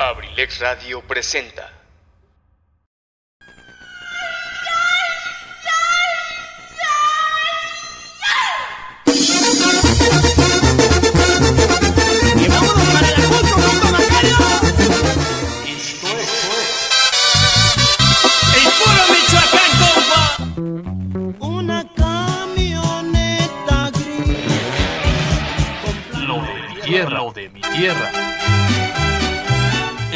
Abrilex Radio presenta. ¡Y vámonos para el Acapulco, compa Macario! ¡El puro Michoacán, compa! Una camioneta gris Lo de mi tierra, lo de mi tierra.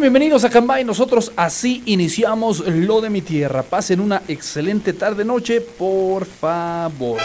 Bienvenidos a Cambay, nosotros así iniciamos lo de mi tierra. Pasen una excelente tarde noche, por favor.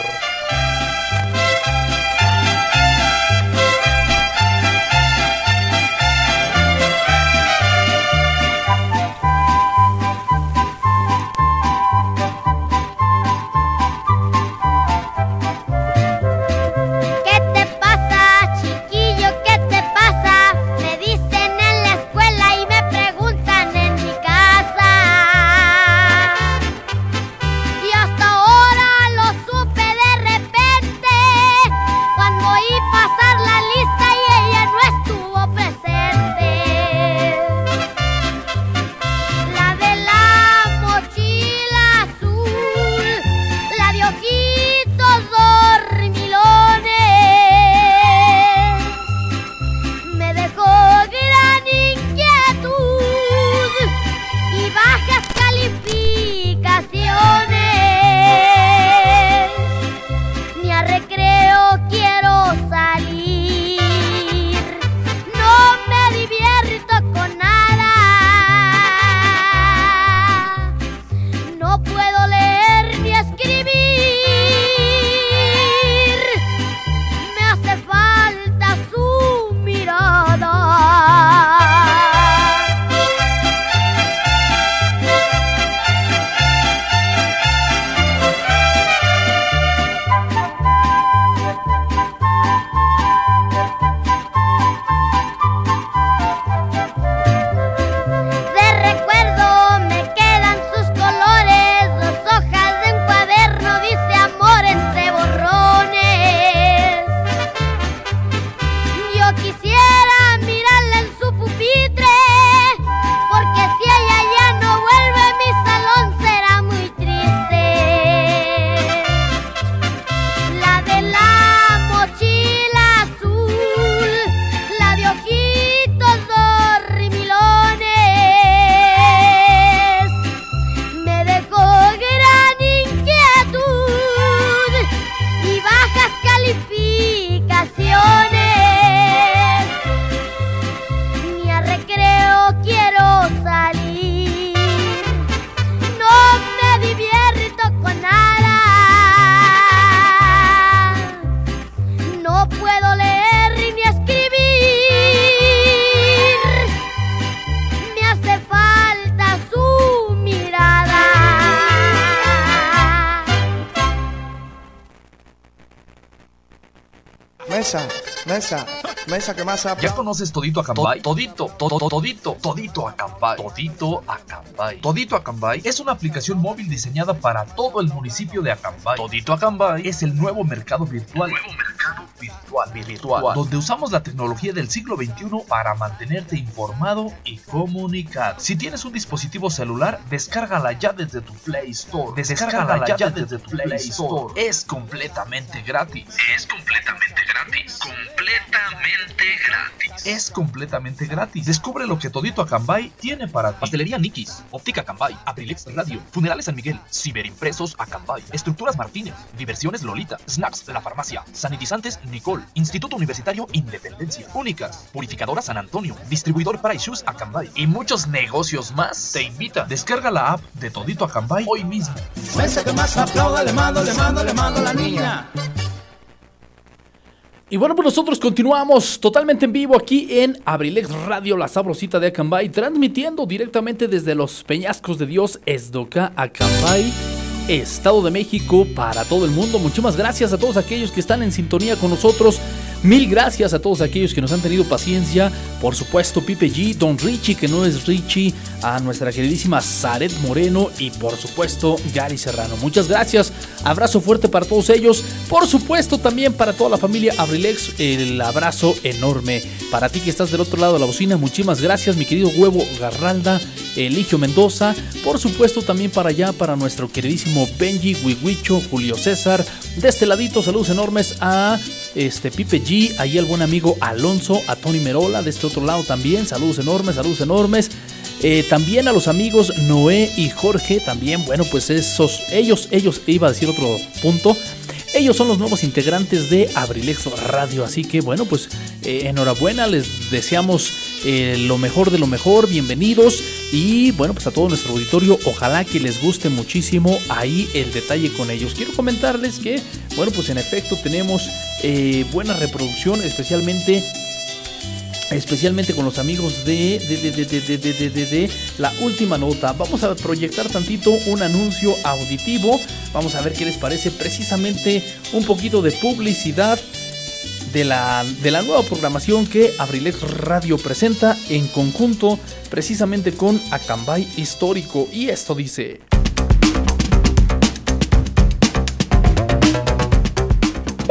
Mesa, mesa, mesa, ¿qué más ¿Ya conoces Todito Acambay? Todito, todo, todito, Todito Acambay. Todito Acambay. Todito Acambay es una aplicación móvil diseñada para todo el municipio de Acambay. Todito Acambay es el nuevo mercado virtual. Nuevo mercado virtual, virtual, donde usamos la tecnología del siglo XXI para mantenerte informado y comunicado. Si tienes un dispositivo celular, descárgala ya desde tu Play Store. Descárgala ya desde tu Play Store. Es completamente gratis. Es completamente gratis. Completamente gratis. Es completamente gratis. Descubre lo que Todito Acambay tiene para ti. Pastelería Nikis, Óptica Acambay, Abrilex Radio, Funerales San Miguel, Ciberimpresos Acambay, Estructuras Martínez, Diversiones Lolita, Snacks La Farmacia, Sanitizantes Nicole, Instituto Universitario Independencia, Únicas, Purificadora San Antonio, Distribuidor para Shoes Acambay. y muchos negocios más. Te invita. Descarga la app de Todito Acambay hoy mismo. Mesa que más aplauda, le mando, le mando, le mando a la niña. Y bueno, pues nosotros continuamos totalmente en vivo aquí en Abrilex Radio, la sabrosita de Acambay, transmitiendo directamente desde los Peñascos de Dios, Esdoca, Acambay, Estado de México, para todo el mundo. Muchísimas gracias a todos aquellos que están en sintonía con nosotros. Mil gracias a todos aquellos que nos han tenido paciencia. Por supuesto, Pipe G, Don Richie, que no es Richie, a nuestra queridísima Zaret Moreno y por supuesto Gary Serrano. Muchas gracias. Abrazo fuerte para todos ellos. Por supuesto, también para toda la familia Abrilex, el abrazo enorme. Para ti que estás del otro lado de la bocina, muchísimas gracias, mi querido Huevo Garralda, Eligio Mendoza. Por supuesto, también para allá, para nuestro queridísimo Benji, Wigwicho, Julio César. De este ladito, saludos enormes a este Pipe G, ahí el buen amigo Alonso, a Tony Merola, de este otro lado también, saludos enormes, saludos enormes. Eh, también a los amigos Noé y Jorge, también, bueno, pues esos, ellos, ellos, iba a decir otro punto, ellos son los nuevos integrantes de Abrilex Radio, así que bueno, pues eh, enhorabuena, les deseamos eh, lo mejor de lo mejor, bienvenidos y bueno, pues a todo nuestro auditorio, ojalá que les guste muchísimo ahí el detalle con ellos. Quiero comentarles que, bueno, pues en efecto tenemos eh, buena reproducción, especialmente especialmente con los amigos de de, de, de, la última nota. Vamos a proyectar tantito un anuncio auditivo. Vamos a ver qué les parece precisamente un poquito de publicidad de la, de la nueva programación que Abrilex Radio presenta en conjunto precisamente con Acambay Histórico. Y esto dice...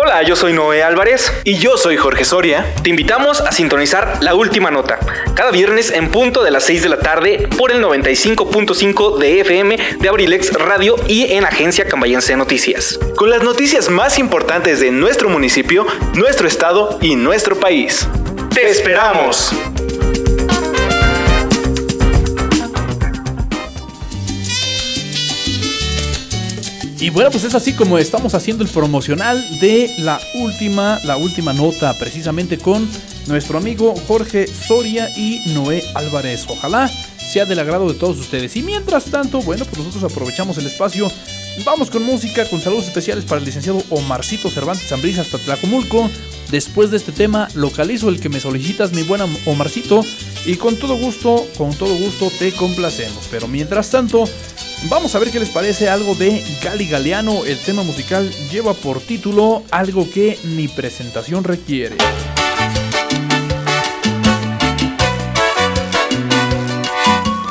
Hola, yo soy Noé Álvarez. Y yo soy Jorge Soria. Te invitamos a sintonizar la última nota, cada viernes en punto de las 6 de la tarde por el 95.5 de FM de Abrilex Radio y en Agencia Cambayense Noticias. Con las noticias más importantes de nuestro municipio, nuestro estado y nuestro país. ¡Te esperamos! Y bueno, pues es así como estamos haciendo el promocional de la última, la última nota, precisamente con nuestro amigo Jorge Soria y Noé Álvarez. Ojalá sea del agrado de todos ustedes. Y mientras tanto, bueno, pues nosotros aprovechamos el espacio. Vamos con música, con saludos especiales para el licenciado Omarcito Cervantes Zambrisa hasta Tlacomulco. Después de este tema, localizo el que me solicitas, mi buena Omarcito. Y con todo gusto, con todo gusto te complacemos. Pero mientras tanto, Vamos a ver qué les parece algo de Gali Galeano. El tema musical lleva por título Algo que ni presentación requiere.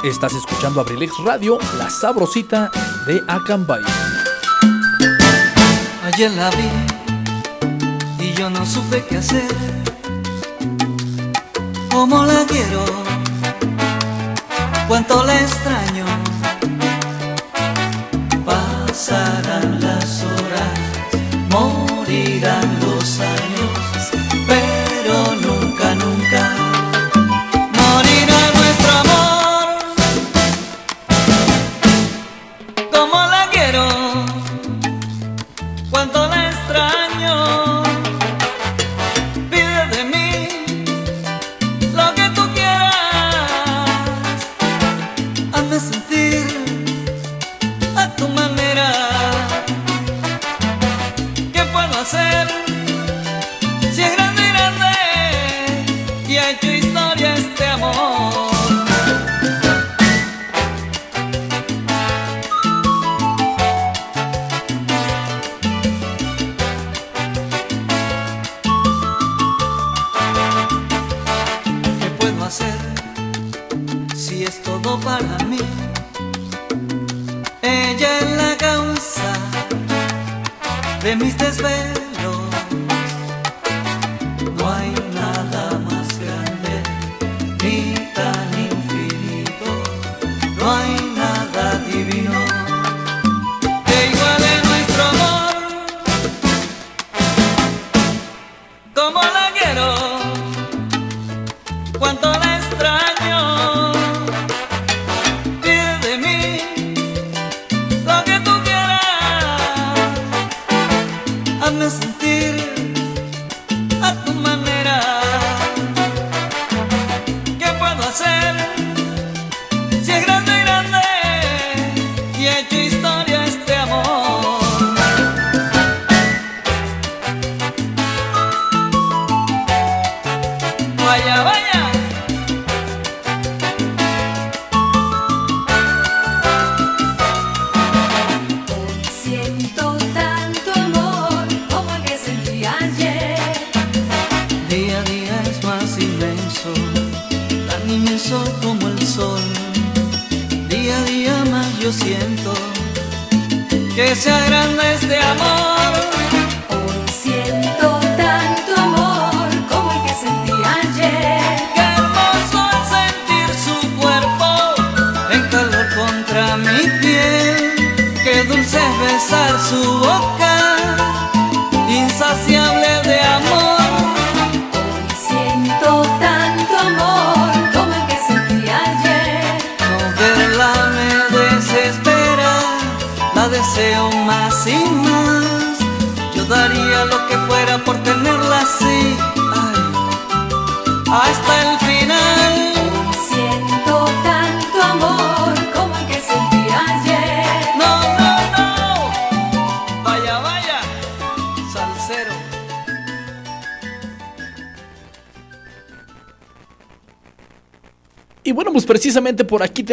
Estás escuchando Abrilex Radio, la sabrosita de Acambay. Ayer la vi y yo no supe qué hacer. ¿Cómo la quiero? ¿Cuánto la extraño?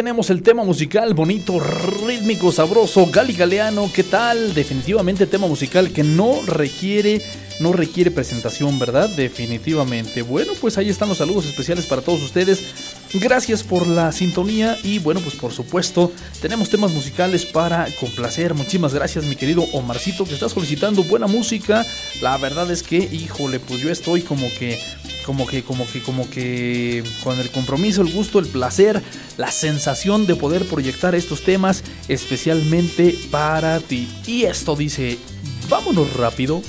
tenemos el tema musical bonito, rítmico, sabroso, galigaleano, ¿qué tal? Definitivamente tema musical que no requiere no requiere presentación, ¿verdad? Definitivamente. Bueno, pues ahí están los saludos especiales para todos ustedes. Gracias por la sintonía y bueno, pues por supuesto, tenemos temas musicales para complacer. Muchísimas gracias, mi querido Omarcito, que está solicitando buena música. La verdad es que, híjole, pues yo estoy como que como que, como que, como que con el compromiso, el gusto, el placer, la sensación de poder proyectar estos temas especialmente para ti. Y esto dice, vámonos rápido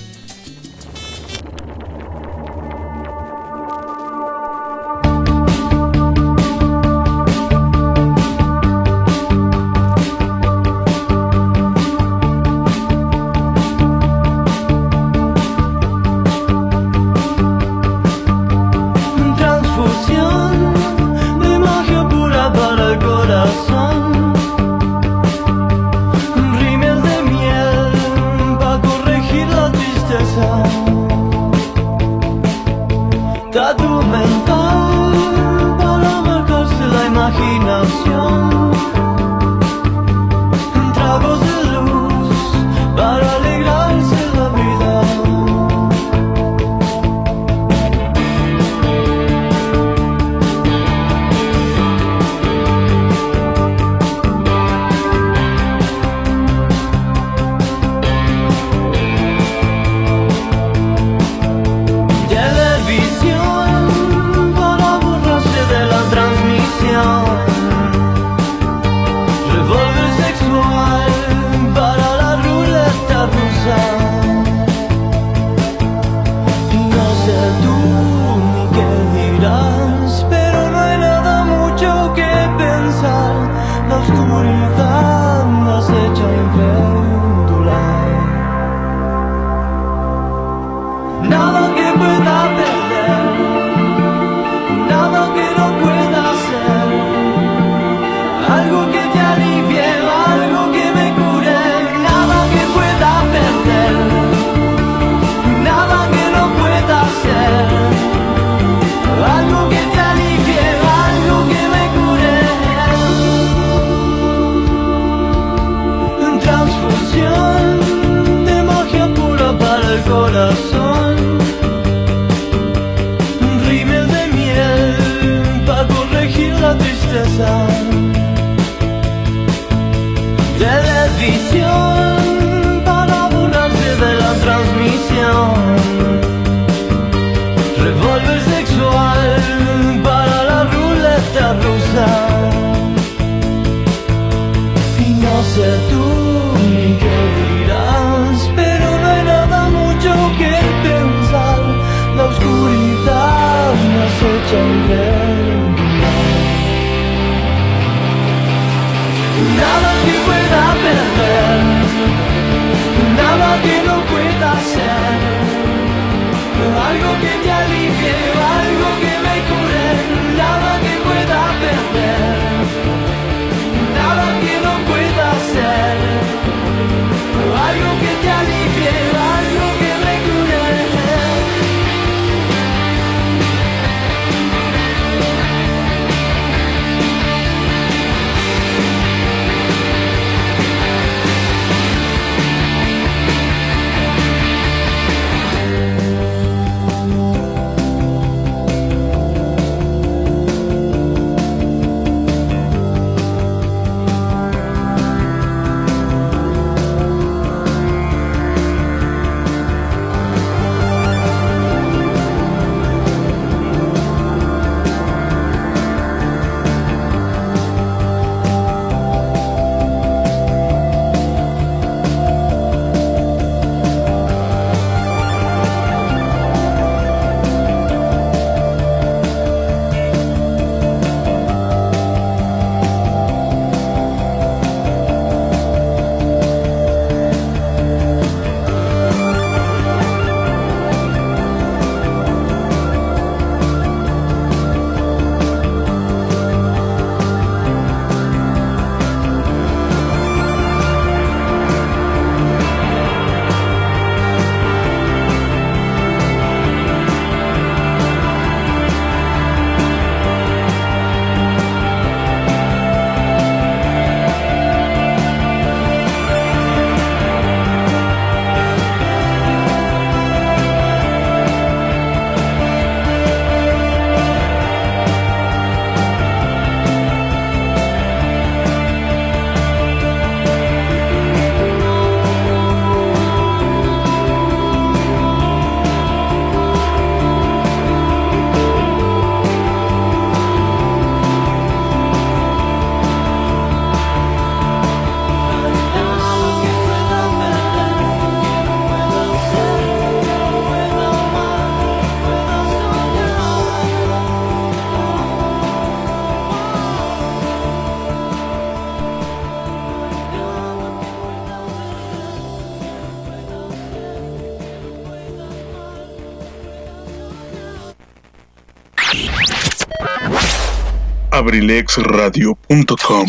abrilexradio.com.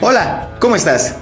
Hola, ¿cómo estás?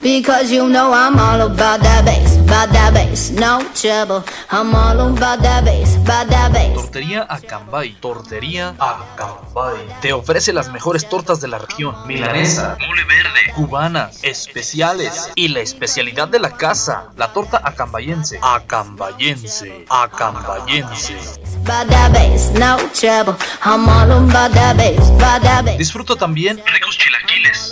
Because you know I'm all about that bass, about that bass, no trouble. I'm all about that bass, about that bass. Tortería Acambay. Tortería Acambay. Te ofrece las mejores tortas de la región. Milanesa, mole verde, cubanas, especiales y la especialidad de la casa, la torta acambayense. Acambayense, acambayense. About that bass, no trouble. I'm all about that bass, about that bass. Disfruta también ricos chilaquiles,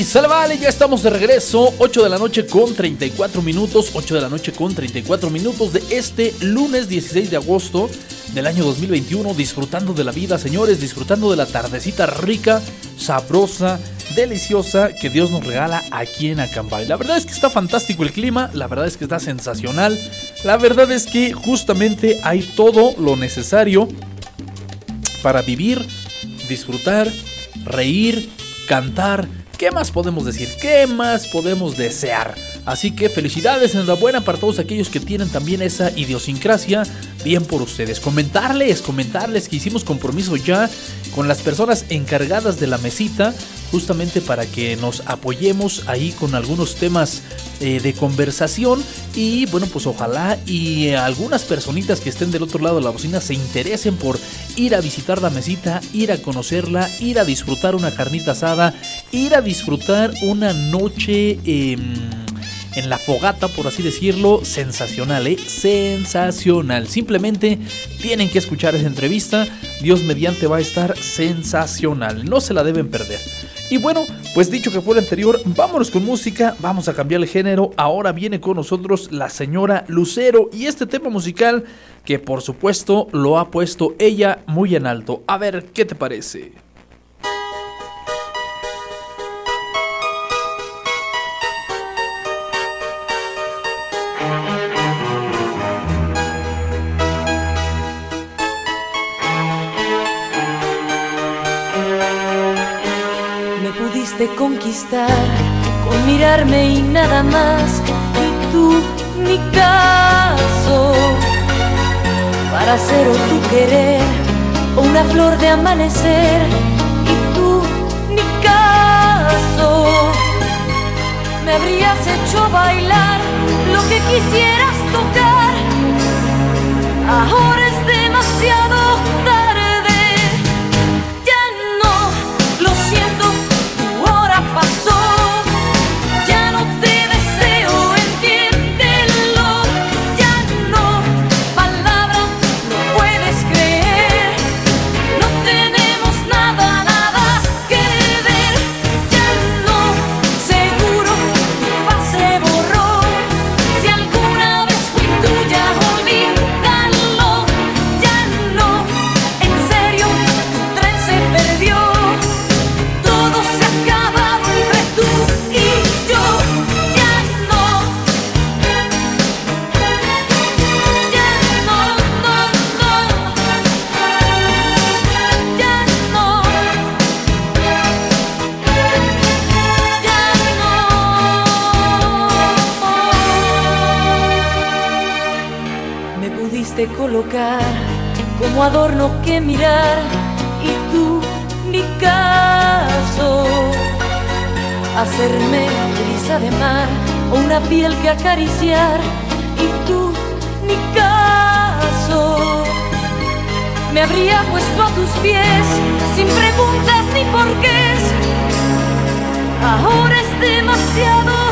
Y sale vale, ya estamos de regreso, 8 de la noche con 34 minutos, 8 de la noche con 34 minutos de este lunes 16 de agosto del año 2021, disfrutando de la vida, señores, disfrutando de la tardecita rica, sabrosa, deliciosa que Dios nos regala aquí en Acambay. La verdad es que está fantástico el clima, la verdad es que está sensacional, la verdad es que justamente hay todo lo necesario para vivir, disfrutar, reír, cantar. ¿Qué más podemos decir? ¿Qué más podemos desear? Así que felicidades, enhorabuena para todos aquellos que tienen también esa idiosincrasia. Bien por ustedes. Comentarles, comentarles que hicimos compromiso ya con las personas encargadas de la mesita, justamente para que nos apoyemos ahí con algunos temas eh, de conversación. Y bueno, pues ojalá y algunas personitas que estén del otro lado de la bocina se interesen por ir a visitar la mesita, ir a conocerla, ir a disfrutar una carnita asada, ir a disfrutar una noche... em, en la fogata, por así decirlo, sensacional, ¿eh? Sensacional. Simplemente tienen que escuchar esa entrevista. Dios mediante va a estar sensacional. No se la deben perder. Y bueno, pues dicho que fue el anterior, vámonos con música, vamos a cambiar el género. Ahora viene con nosotros la señora Lucero y este tema musical que por supuesto lo ha puesto ella muy en alto. A ver, ¿qué te parece? Con mirarme y nada más. Y tú, ni caso. para ser o tu querer o una flor de amanecer y tú ni caso. Me habrías hecho bailar lo que quisieras tocar. Ahora como adorno que mirar y tú ni caso. Hacerme brisa de mar o una piel que acariciar y tú ni caso. Me habría puesto a tus pies sin preguntas ni porqués. Ahora es demasiado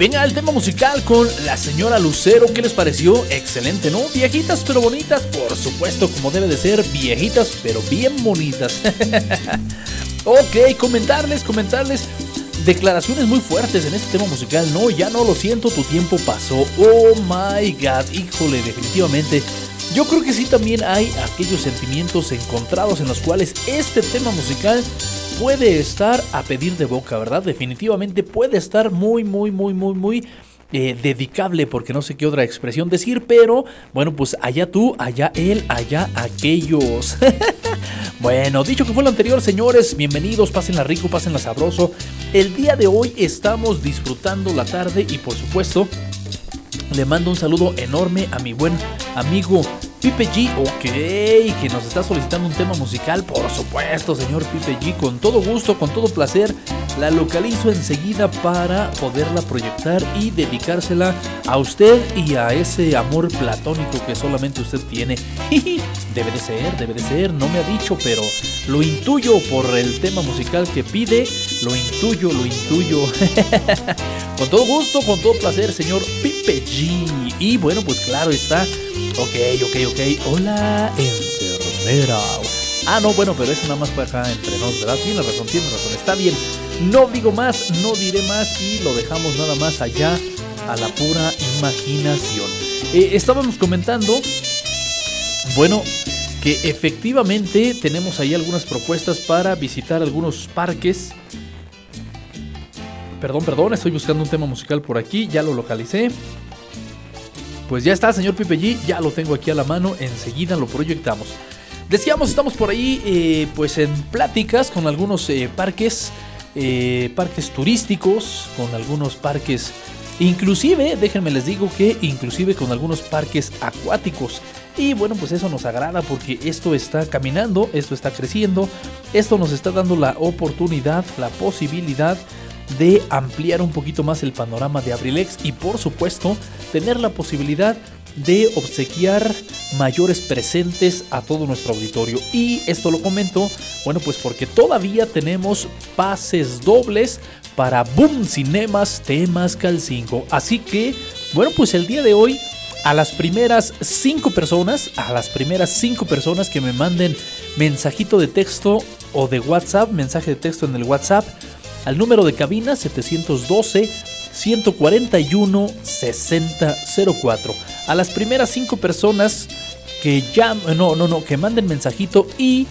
venga el tema musical con la señora Lucero. ¿Qué les pareció? Excelente, ¿no? Viejitas pero bonitas, por supuesto, como debe de ser. Viejitas pero bien bonitas. ok, comentarles, comentarles. Declaraciones muy fuertes en este tema musical. No, ya no lo siento, tu tiempo pasó. Oh my god, híjole, definitivamente. Yo creo que sí también hay aquellos sentimientos encontrados en los cuales este tema musical puede estar a pedir de boca, ¿verdad? Definitivamente puede estar muy, muy, muy, muy, muy eh, dedicable, porque no sé qué otra expresión decir, pero bueno, pues allá tú, allá él, allá aquellos. bueno, dicho que fue lo anterior, señores, bienvenidos, pásenla rico, pásenla sabroso. El día de hoy estamos disfrutando la tarde y por supuesto le mando un saludo enorme a mi buen amigo Pipe G, ok, que nos está solicitando un tema musical, por supuesto, señor Pipe G, con todo gusto, con todo placer, la localizo enseguida para poderla proyectar y dedicársela a usted y a ese amor platónico que solamente usted tiene. debe de ser, debe de ser, no me ha dicho, pero lo intuyo por el tema musical que pide, lo intuyo, lo intuyo. con todo gusto, con todo placer, señor Pipe G. Y bueno, pues claro está. Ok, ok, ok. Hola, enfermera. Ah, no, bueno, pero eso nada más fue acá entre nos, ¿verdad? Tiene razón, tiene razón. Está bien. No digo más, no diré más y lo dejamos nada más allá a la pura imaginación. Eh, estábamos comentando, bueno, que efectivamente tenemos ahí algunas propuestas para visitar algunos parques Perdón, perdón, estoy buscando un tema musical por aquí, ya lo localicé. Pues ya está, señor Pipe G, ya lo tengo aquí a la mano, enseguida lo proyectamos. Decíamos, estamos por ahí eh, pues en pláticas con algunos eh, parques, eh, parques turísticos, con algunos parques, inclusive, déjenme les digo que inclusive con algunos parques acuáticos. Y bueno, pues eso nos agrada porque esto está caminando, esto está creciendo, esto nos está dando la oportunidad, la posibilidad de ampliar un poquito más el panorama de Abrilex y por supuesto tener la posibilidad de obsequiar mayores presentes a todo nuestro auditorio. Y esto lo comento, bueno, pues porque todavía tenemos pases dobles para Boom Cinemas Temas Cal 5. Así que, bueno, pues el día de hoy a las primeras cinco personas, a las primeras cinco personas que me manden mensajito de texto o de WhatsApp, mensaje de texto en el WhatsApp, al número de cabina 712 141 6004. A las primeras cinco personas que ya no, no, no, que manden mensajito y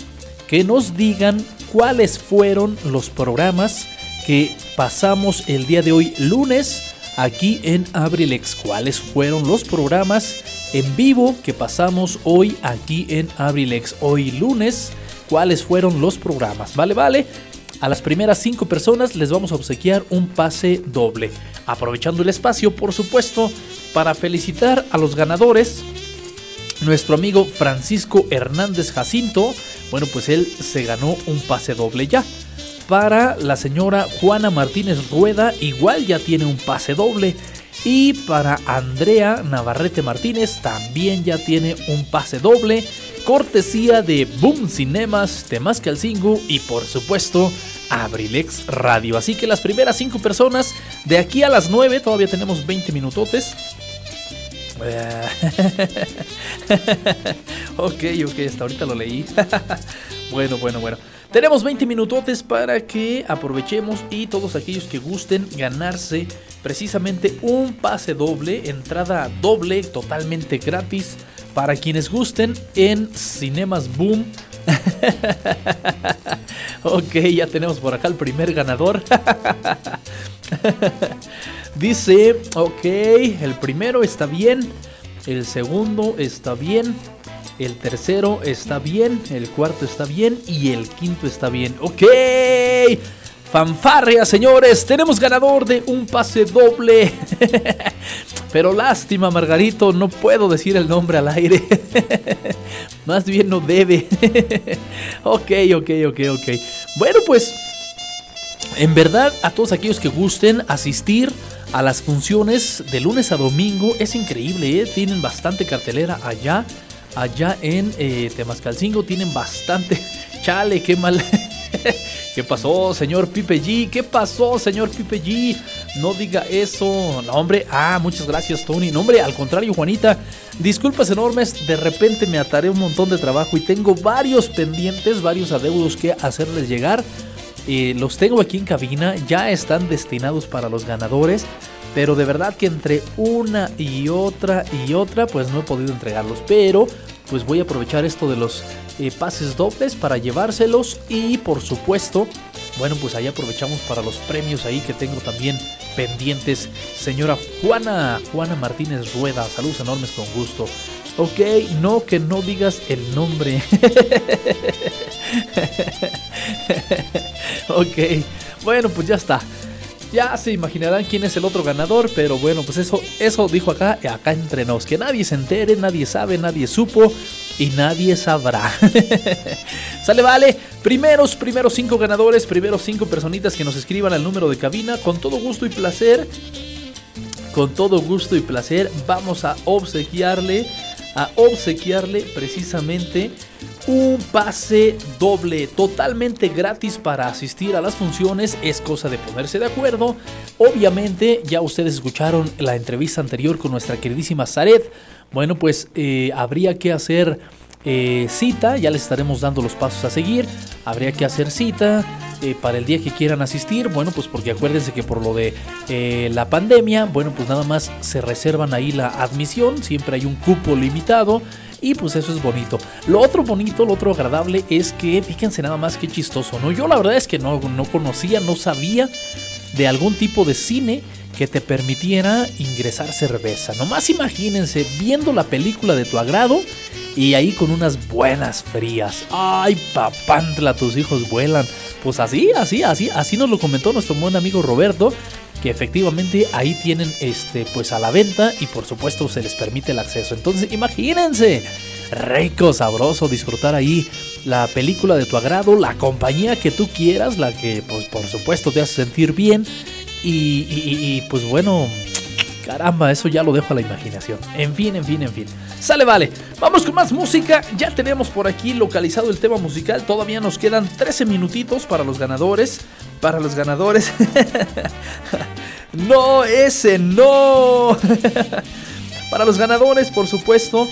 que nos digan cuáles fueron los programas que pasamos el día de hoy lunes aquí en Abrilex. ¿Cuáles fueron los programas en vivo que pasamos hoy aquí en Abrilex? Hoy lunes, ¿cuáles fueron los programas? Vale, vale. A las primeras cinco personas les vamos a obsequiar un pase doble. Aprovechando el espacio, por supuesto, para felicitar a los ganadores. Nuestro amigo Francisco Hernández Jacinto, bueno, pues él se ganó un pase doble ya. Para la señora Juana Martínez Rueda, igual ya tiene un pase doble. Y para Andrea Navarrete Martínez también ya tiene un pase doble. Cortesía de Boom Cinemas, Temascalcingo y por supuesto Abrilex Radio. Así que las primeras cinco personas de aquí a las 9, todavía tenemos 20 minutotes. ok, ok, hasta ahorita lo leí. bueno, bueno, bueno. Tenemos 20 minutotes para que aprovechemos y todos aquellos que gusten ganarse precisamente un pase doble, entrada doble, totalmente gratis para quienes gusten en Cinemas Boom. ok, ya tenemos por acá el primer ganador. Dice, ok, el primero está bien, el segundo está bien, el tercero está bien, el cuarto está bien y el quinto está bien. Ok, fanfarria señores, tenemos ganador de un pase doble. Pero lástima, Margarito, no puedo decir el nombre al aire. Más bien no debe. ok, ok, ok, ok. Bueno, pues en verdad, a todos aquellos que gusten asistir a las funciones de lunes a domingo, es increíble, ¿eh? tienen bastante cartelera allá, allá en eh, Temascalcingo, tienen bastante. Chale, qué mal. ¿Qué pasó, señor Pipe G? ¿Qué pasó, señor Pipe G? No diga eso. No, hombre. Ah, muchas gracias, Tony. No, hombre, al contrario, Juanita. Disculpas enormes. De repente me ataré un montón de trabajo y tengo varios pendientes, varios adeudos que hacerles llegar. Eh, los tengo aquí en cabina. Ya están destinados para los ganadores. Pero de verdad que entre una y otra y otra, pues no he podido entregarlos. Pero pues voy a aprovechar esto de los eh, pases dobles para llevárselos y por supuesto, bueno, pues ahí aprovechamos para los premios ahí que tengo también pendientes. Señora Juana, Juana Martínez Rueda, saludos enormes con gusto. Ok, no que no digas el nombre. ok, bueno, pues ya está. Ya se imaginarán quién es el otro ganador, pero bueno, pues eso, eso dijo acá, acá entre nos, que nadie se entere, nadie sabe, nadie supo y nadie sabrá. Sale, vale. Primeros, primeros cinco ganadores, primeros cinco personitas que nos escriban al número de cabina, con todo gusto y placer. Con todo gusto y placer, vamos a obsequiarle, a obsequiarle precisamente un pase doble totalmente gratis para asistir a las funciones. Es cosa de ponerse de acuerdo. Obviamente ya ustedes escucharon la entrevista anterior con nuestra queridísima Zaret. Bueno, pues eh, habría que hacer eh, cita. Ya les estaremos dando los pasos a seguir. Habría que hacer cita. eh, para el día que quieran asistir, bueno, pues porque acuérdense que por lo de eh, la pandemia, bueno, pues nada más se reservan ahí la admisión, siempre hay un cupo limitado, y pues eso es bonito. Lo otro bonito, lo otro agradable es que, fíjense nada más que chistoso, ¿no? Yo la verdad es que no, no conocía, no sabía de algún tipo de cine que te permitiera ingresar cerveza. Nomás imagínense viendo la película de tu agrado y ahí con unas buenas frías. Ay, papantla, tus hijos vuelan. Pues así, así, así, así nos lo comentó nuestro buen amigo Roberto, que efectivamente ahí tienen este pues a la venta y por supuesto se les permite el acceso. Entonces, imagínense, rico, sabroso disfrutar ahí la película de tu agrado, la compañía que tú quieras, la que pues por supuesto te hace sentir bien y, y- y- pues bueno, caramba, eso ya lo dejo a la imaginación. En fin, en fin, en fin. Sale, vale. Vamos con más música. Ya tenemos por aquí localizado el tema musical. Todavía nos quedan 13 minutitos para los ganadores. Para los ganadores. no, ese no. para los ganadores, por supuesto.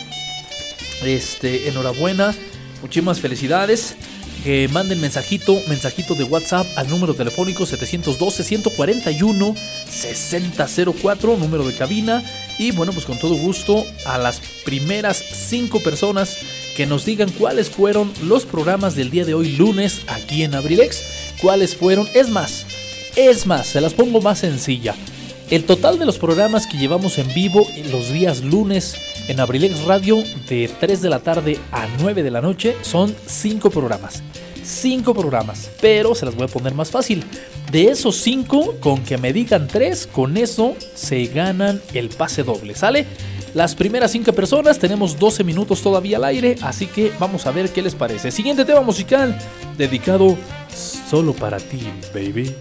Este, enhorabuena. Muchísimas felicidades. Que manden mensajito, mensajito de WhatsApp al número telefónico 712-141-6004, número de cabina. Y bueno, pues con todo gusto a las primeras cinco personas que nos digan cuáles fueron los programas del día de hoy, lunes, aquí en Abrilex. Cuáles fueron, es más, es más, se las pongo más sencilla. El total de los programas que llevamos en vivo los días lunes en Abrilex Radio de 3 de la tarde a 9 de la noche son 5 programas. 5 programas, pero se las voy a poner más fácil. De esos 5, con que me digan 3, con eso se ganan el pase doble, ¿sale? Las primeras 5 personas tenemos 12 minutos todavía al aire, así que vamos a ver qué les parece. Siguiente tema musical dedicado solo para ti, baby.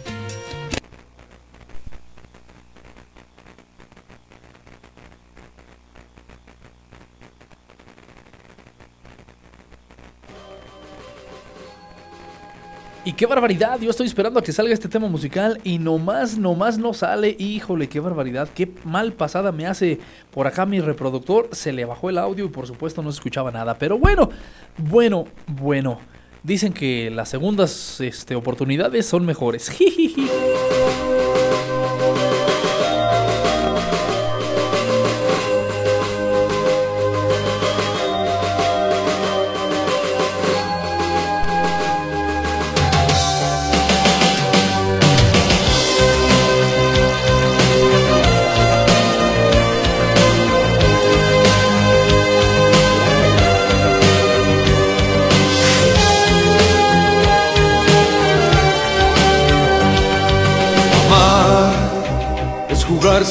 Y qué barbaridad, yo estoy esperando a que salga este tema musical y nomás, nomás no sale. Híjole, qué barbaridad, qué mal pasada me hace por acá mi reproductor. Se le bajó el audio y por supuesto no se escuchaba nada. Pero bueno, bueno, bueno. Dicen que las segundas este, oportunidades son mejores.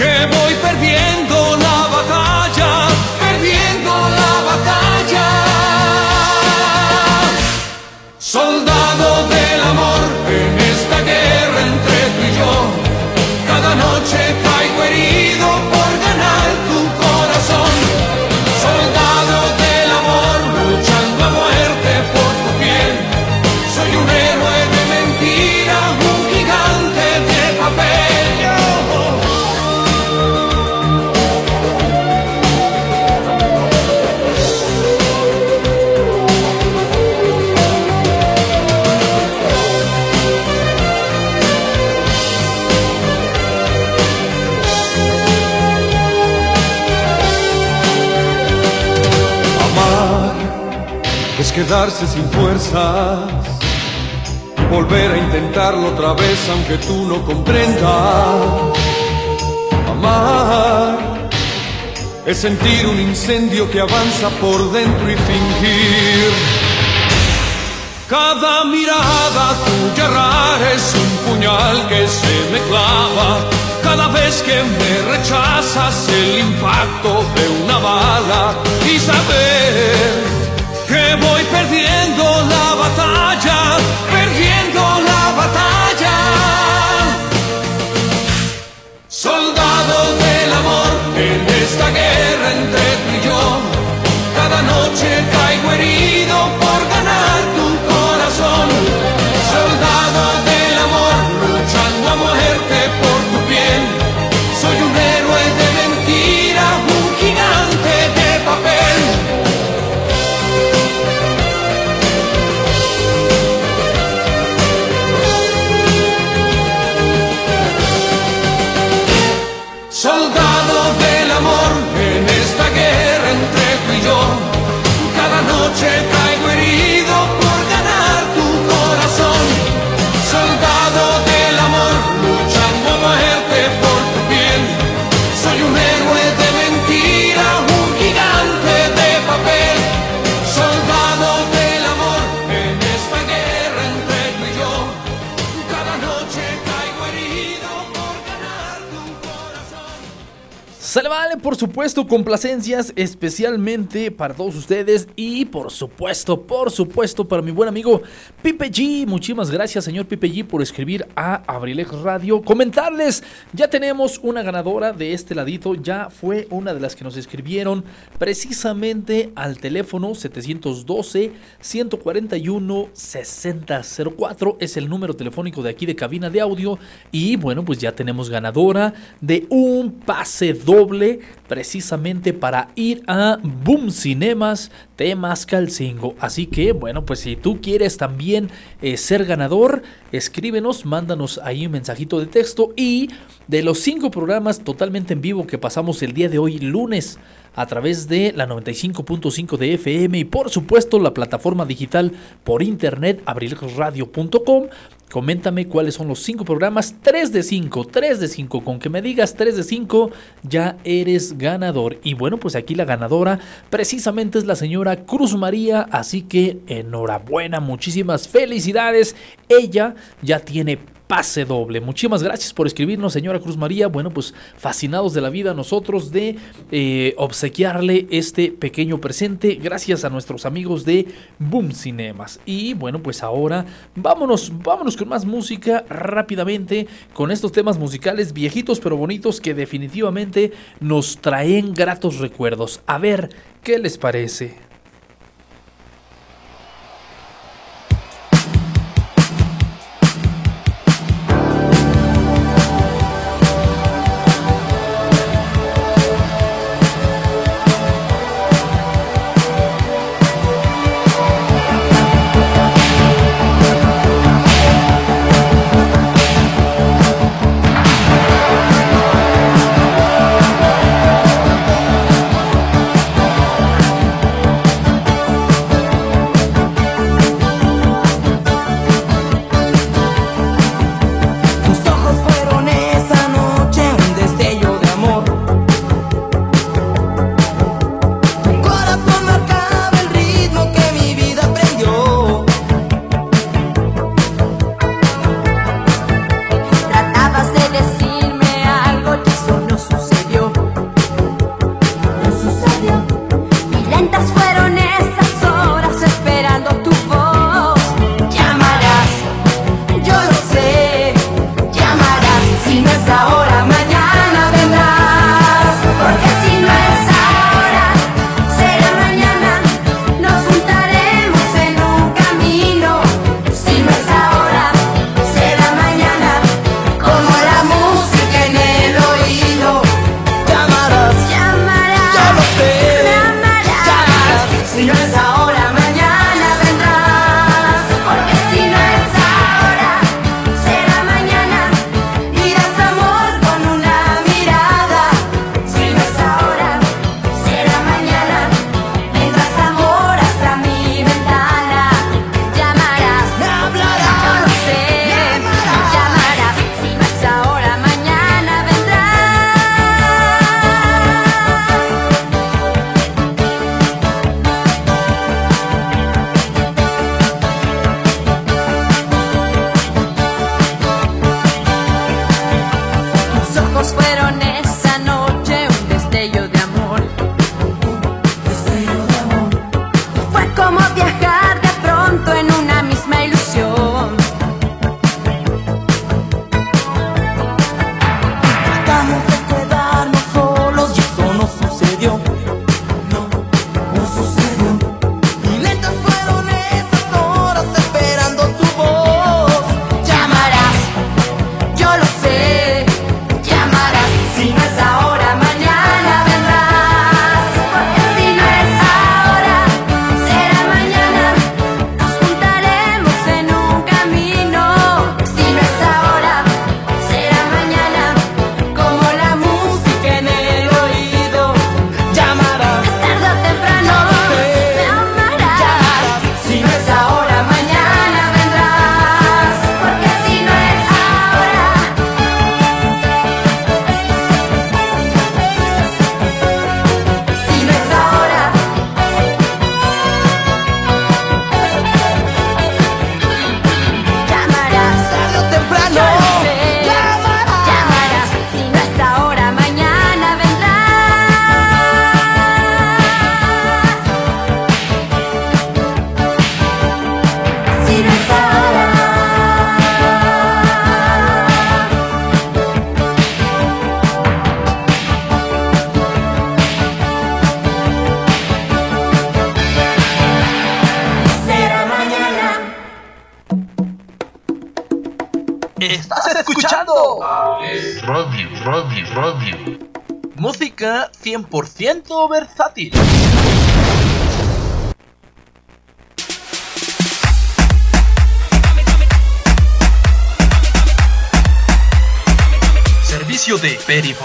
que voy perdiendo quedarse sin fuerzas, volver a intentarlo otra vez aunque tú no comprendas. Amar es sentir un incendio que avanza por dentro y fingir. Cada mirada tuya rara es un puñal que se me clava. Cada vez que me rechazas el impacto de una bala y saber voy perdiendo la por supuesto, complacencias especialmente para todos ustedes y por supuesto, por supuesto, para mi buen amigo Pipe G. Muchísimas gracias, señor Pipe G, por escribir a Abrilex Radio. Comentarles, ya tenemos una ganadora de este ladito, ya fue una de las que nos escribieron precisamente al teléfono 712 141 6004 es el número telefónico de aquí de cabina de audio y bueno, pues ya tenemos ganadora de un pase doble precisamente para ir a Boom Cinemas Temas Calcingo. Así que bueno, pues si tú quieres también eh, ser ganador, escríbenos, mándanos ahí un mensajito de texto y de los cinco programas totalmente en vivo que pasamos el día de hoy lunes a través de la 95.5 de FM y por supuesto la plataforma digital por internet abrilradio.com. Coméntame cuáles son los cinco programas. 3 de 5, 3 de 5. Con que me digas 3 de 5, ya eres ganador. Y bueno, pues aquí la ganadora precisamente es la señora Cruz María. Así que enhorabuena, muchísimas felicidades. Ella ya tiene pase doble. Muchísimas gracias por escribirnos, señora Cruz María. Bueno, pues fascinados de la vida nosotros de eh, obsequiarle este pequeño presente gracias a nuestros amigos de Boom Cinemas. Y bueno, pues ahora vámonos, vámonos con más música rápidamente, con estos temas musicales viejitos pero bonitos que definitivamente nos traen gratos recuerdos. A ver, ¿qué les parece?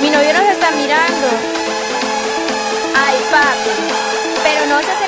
Mi novio nos está mirando. Ay, papi. Pero no se acerque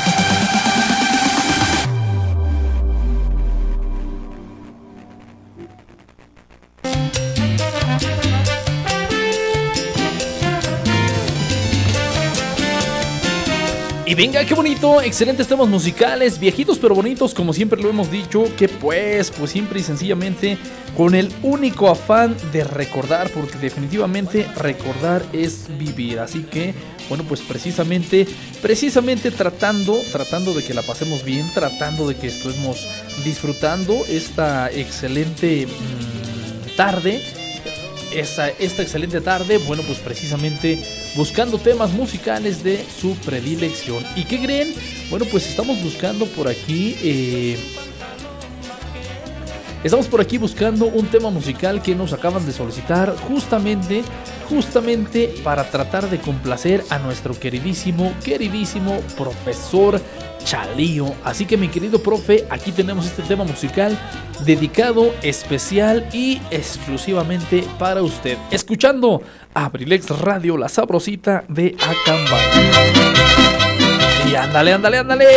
Y venga, qué bonito, excelentes temas musicales, viejitos pero bonitos, como siempre lo hemos dicho, que pues, pues simple y sencillamente con el único afán de recordar, porque definitivamente recordar es vivir. Así que, bueno, pues precisamente, precisamente tratando, tratando de que la pasemos bien, tratando de que estemos disfrutando esta excelente mm, tarde esta excelente tarde, bueno, pues precisamente buscando temas musicales de su predilección. ¿Y qué creen? Bueno, pues estamos buscando por aquí... eh, Estamos por aquí buscando un tema musical que nos acaban de solicitar justamente, justamente para tratar de complacer a nuestro queridísimo, queridísimo profesor Chalío. Así que mi querido profe, aquí tenemos este tema musical dedicado especial y exclusivamente para usted. Escuchando Abrilex Radio, la sabrosita de Acambay. Y ándale, ándale, ándale.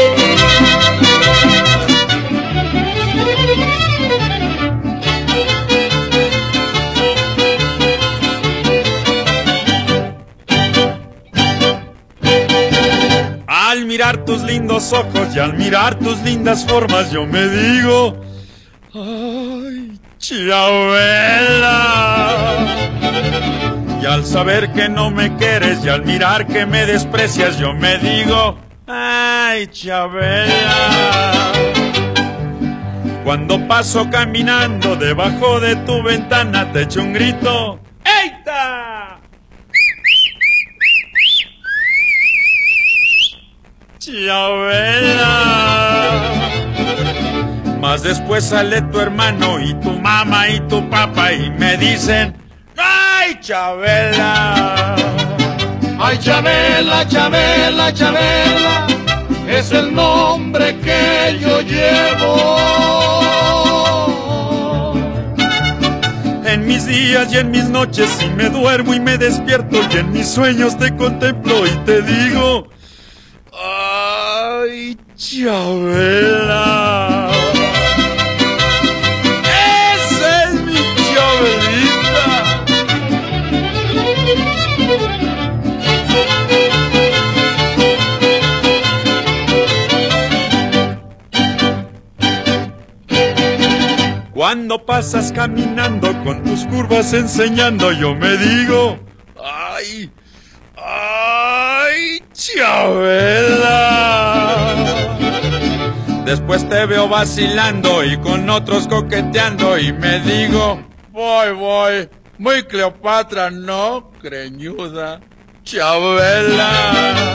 Mirar tus lindos ojos y al mirar tus lindas formas, yo me digo, ay, Chabela. Y al saber que no me quieres y al mirar que me desprecias, yo me digo, ay, Chabela. Cuando paso caminando debajo de tu ventana, te echo un grito, ¡Eita! Chabela. Más después sale tu hermano y tu mamá y tu papá y me dicen, ¡ay, Chabela! Ay, Chabela, Chabela, Chabela, es el nombre que yo llevo. En mis días y en mis noches, si me duermo y me despierto y en mis sueños te contemplo y te digo, ¡Ay, Chabela! ¡Esa es mi Chabelita! Cuando pasas caminando con tus curvas enseñando, yo me digo, Chabela. Después te veo vacilando y con otros coqueteando y me digo, voy, voy, muy Cleopatra, no, creñuda, Chabela.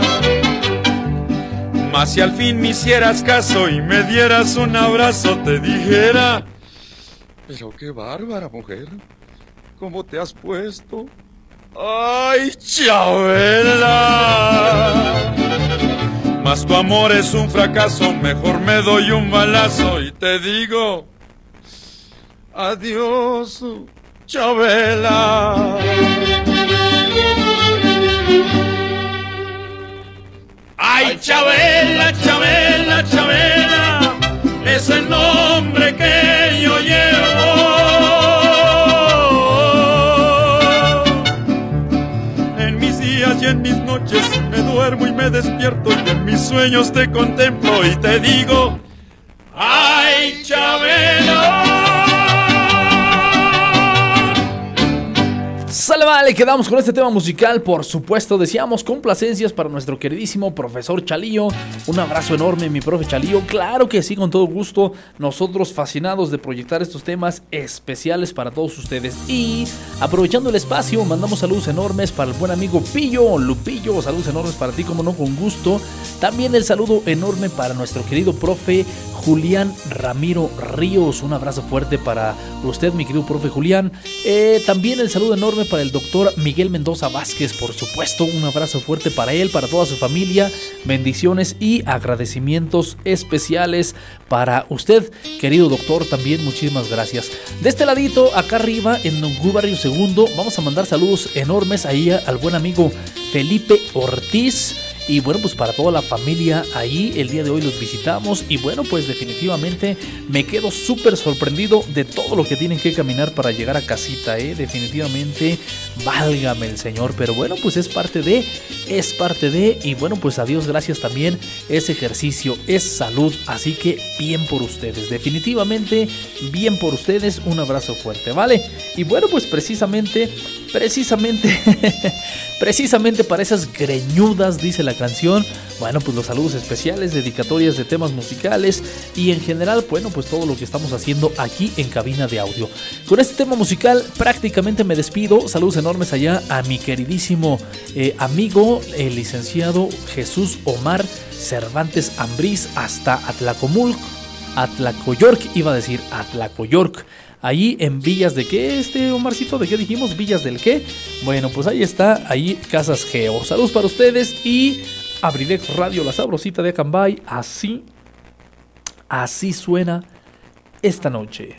Mas si al fin me hicieras caso y me dieras un abrazo, te dijera, pero qué bárbara mujer, ¿cómo te has puesto? ¡Ay, Chabela! Mas tu amor es un fracaso, mejor me doy un balazo y te digo, adiós, Chabela. Ay, Chabela, Chabela, Chabela, y me despierto y en mis sueños te contemplo y te digo, ay, Chabela. Sale, vale, quedamos con este tema musical. Por supuesto, deseamos complacencias para nuestro queridísimo profesor Chalío. Un abrazo enorme, mi profe Chalío. Claro que sí, con todo gusto. Nosotros fascinados de proyectar estos temas especiales para todos ustedes. Y aprovechando el espacio, mandamos saludos enormes para el buen amigo Pillo, Lupillo. Saludos enormes para ti, como no, con gusto. También el saludo enorme para nuestro querido profe Julián Ramiro Ríos. Un abrazo fuerte para usted, mi querido profe Julián. Eh, también el saludo enorme para el doctor Miguel Mendoza Vázquez, por supuesto. Un abrazo fuerte para él, para toda su familia. Bendiciones y agradecimientos especiales para usted, querido doctor. También muchísimas gracias. De este ladito, acá arriba, en Nungú Barrio Segundo, vamos a mandar saludos enormes ahí al buen amigo Felipe Ortiz. Y bueno, pues para toda la familia ahí, el día de hoy los visitamos. Y bueno, pues definitivamente me quedo súper sorprendido de todo lo que tienen que caminar para llegar a casita, ¿eh? Definitivamente, válgame el Señor. Pero bueno, pues es parte de, es parte de. Y bueno, pues a Dios gracias también. Es ejercicio, es salud. Así que bien por ustedes. Definitivamente, bien por ustedes. Un abrazo fuerte, ¿vale? Y bueno, pues precisamente, precisamente, precisamente para esas greñudas, dice la canción. Bueno, pues los saludos especiales, dedicatorias de temas musicales y en general, bueno, pues todo lo que estamos haciendo aquí en cabina de audio. Con este tema musical prácticamente me despido. Saludos enormes allá a mi queridísimo eh, amigo, el licenciado Jesús Omar Cervantes Ambrís hasta Atlacomulco. Atlacoyork, iba a decir Atlacoyork. Ahí en Villas de qué, este Omarcito, ¿de qué dijimos? Villas del qué. Bueno, pues ahí está, ahí Casas Geo. Saludos para ustedes y Abrilex Radio, la sabrosita de Acambay. Así, así suena esta noche.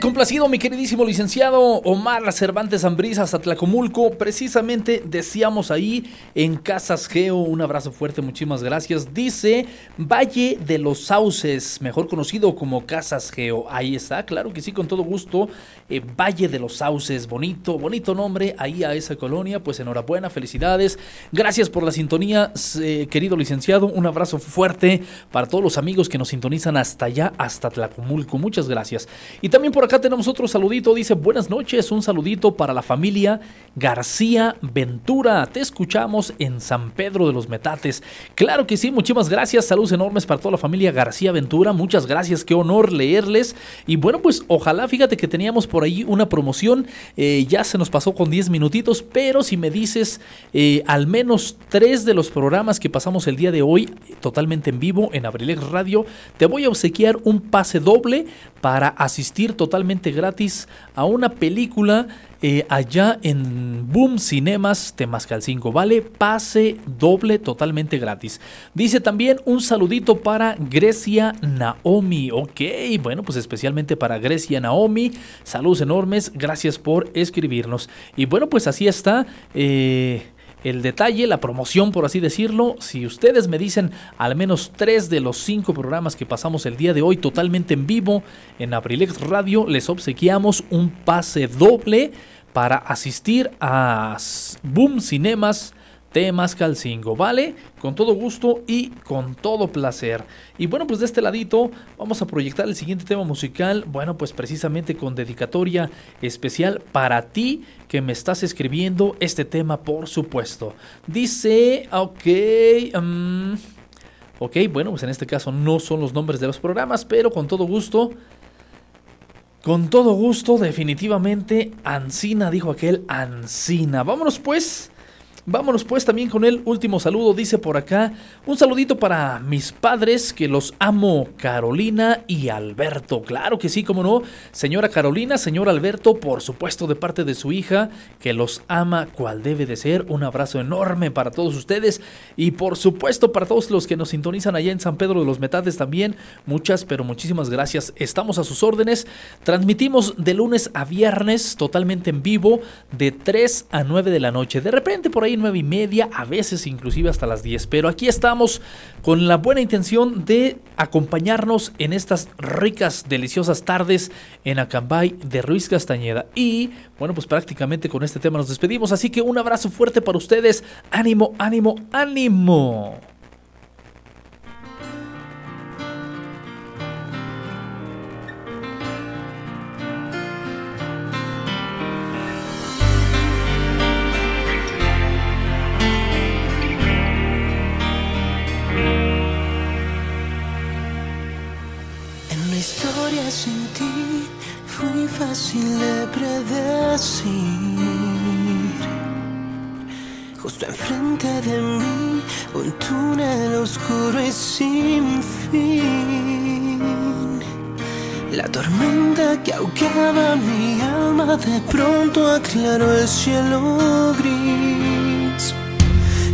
Complacido mi queridísimo licenciado Omar Cervantes Ambrisa hasta Tlacomulco. Precisamente decíamos ahí en Casas Geo, un abrazo fuerte, muchísimas gracias. Dice Valle de los Sauces, mejor conocido como Casas Geo. Ahí está, claro que sí, con todo gusto. Eh, Valle de los Sauces, bonito, bonito nombre ahí a esa colonia. Pues enhorabuena, felicidades. Gracias por la sintonía, eh, querido licenciado. Un abrazo fuerte para todos los amigos que nos sintonizan hasta allá, hasta Tlacomulco. Muchas gracias. Y también por acá tenemos otro saludito. Dice, buenas noches, un saludito para la familia García Ventura. Te escuchamos en San Pedro de los Metates. Claro que sí, muchísimas gracias. Saludos enormes para toda la familia García Ventura. Muchas gracias, qué honor leerles. Y bueno, pues ojalá, fíjate que teníamos por ahí una promoción. Eh, ya se nos pasó con 10 minutitos, pero si me dices eh, al menos tres de los programas que pasamos el día de hoy, totalmente en vivo en Abrilex Radio, te voy a obsequiar un pase doble para asistir totalmente gratis a una película eh, allá en Boom Cinemas Temascal 5. Vale, pase doble totalmente gratis. Dice también un saludito para Grecia Naomi. Ok, bueno, pues especialmente para Grecia Naomi. Saludos enormes. Gracias por escribirnos. Y bueno, pues así está. Eh, el detalle, la promoción, por así decirlo. Si ustedes me dicen al menos tres de los cinco programas que pasamos el día de hoy totalmente en vivo en Abrilex Radio, les obsequiamos un pase doble para asistir a Boom Cinemas temas Calcingo, ¿vale? Con todo gusto y con todo placer. Y bueno, pues de este ladito vamos a proyectar el siguiente tema musical, bueno, pues precisamente con dedicatoria especial para ti que me estás escribiendo este tema, por supuesto. Dice, ok, um, ok, bueno, pues en este caso no son los nombres de los programas, pero con todo gusto... Con todo gusto, definitivamente, Ancina, dijo aquel Ancina. Vámonos pues Vámonos pues también con el último saludo, dice por acá, un saludito para mis padres que los amo, Carolina y Alberto. Claro que sí, como no, señora Carolina, señor Alberto, por supuesto de parte de su hija, que los ama cual debe de ser. Un abrazo enorme para todos ustedes y por supuesto para todos los que nos sintonizan allá en San Pedro de los Metates también. Muchas, pero muchísimas gracias. Estamos a sus órdenes. Transmitimos de lunes a viernes totalmente en vivo de 3 a 9 de la noche. De repente por ahí 9 y media, a veces inclusive hasta las 10. Pero aquí estamos con la buena intención de acompañarnos en estas ricas, deliciosas tardes en Acambay de Ruiz Castañeda. Y bueno, pues prácticamente con este tema nos despedimos. Así que un abrazo fuerte para ustedes. Ánimo, ánimo, ánimo. Aclaró el cielo gris.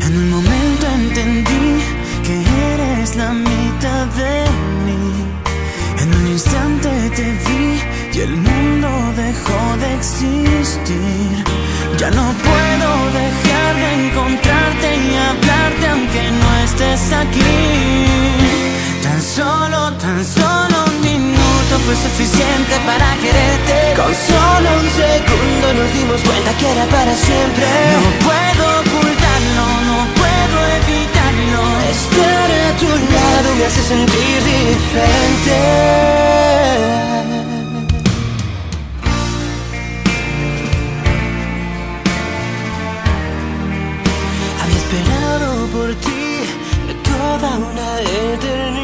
En un momento entendí que eres la mitad de mí. En un instante te vi y el mundo dejó de existir. Ya no puedo dejar de encontrarte y hablarte aunque no estés aquí. Tan solo, tan solo minuto fue suficiente para quererte. Con solo un segundo nos dimos cuenta que era para siempre. No puedo ocultarlo, no puedo evitarlo. Estar a tu lado me hace sentir diferente. Había esperado por ti toda una eternidad.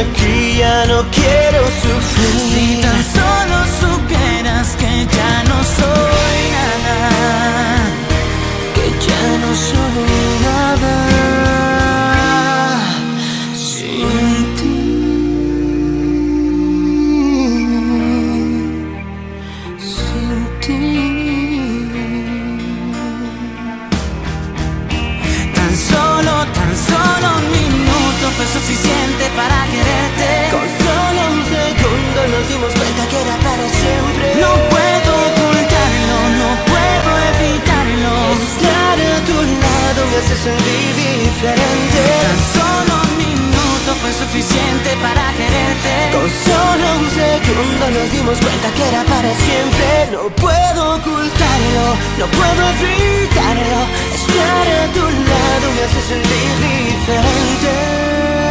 aquí ya no quiero sufrir. Si tan solo supieras que ya no soy nos dimos cuenta que era para siempre. No puedo ocultarlo, no puedo evitarlo. Estar a tu lado me hace sentir diferente. Tan solo un minuto fue suficiente para quererte. Con solo un segundo nos dimos cuenta que era para siempre. No puedo ocultarlo, no puedo evitarlo. Estar a tu lado me hace sentir diferente.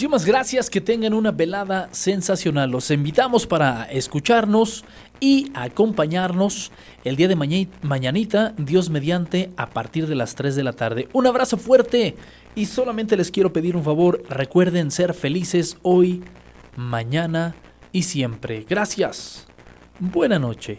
Muchísimas gracias, que tengan una velada sensacional. Los invitamos para escucharnos y acompañarnos el día de maña- mañanita, Dios mediante, a partir de las 3 de la tarde. Un abrazo fuerte y solamente les quiero pedir un favor, recuerden ser felices hoy, mañana y siempre. Gracias. Buena noche.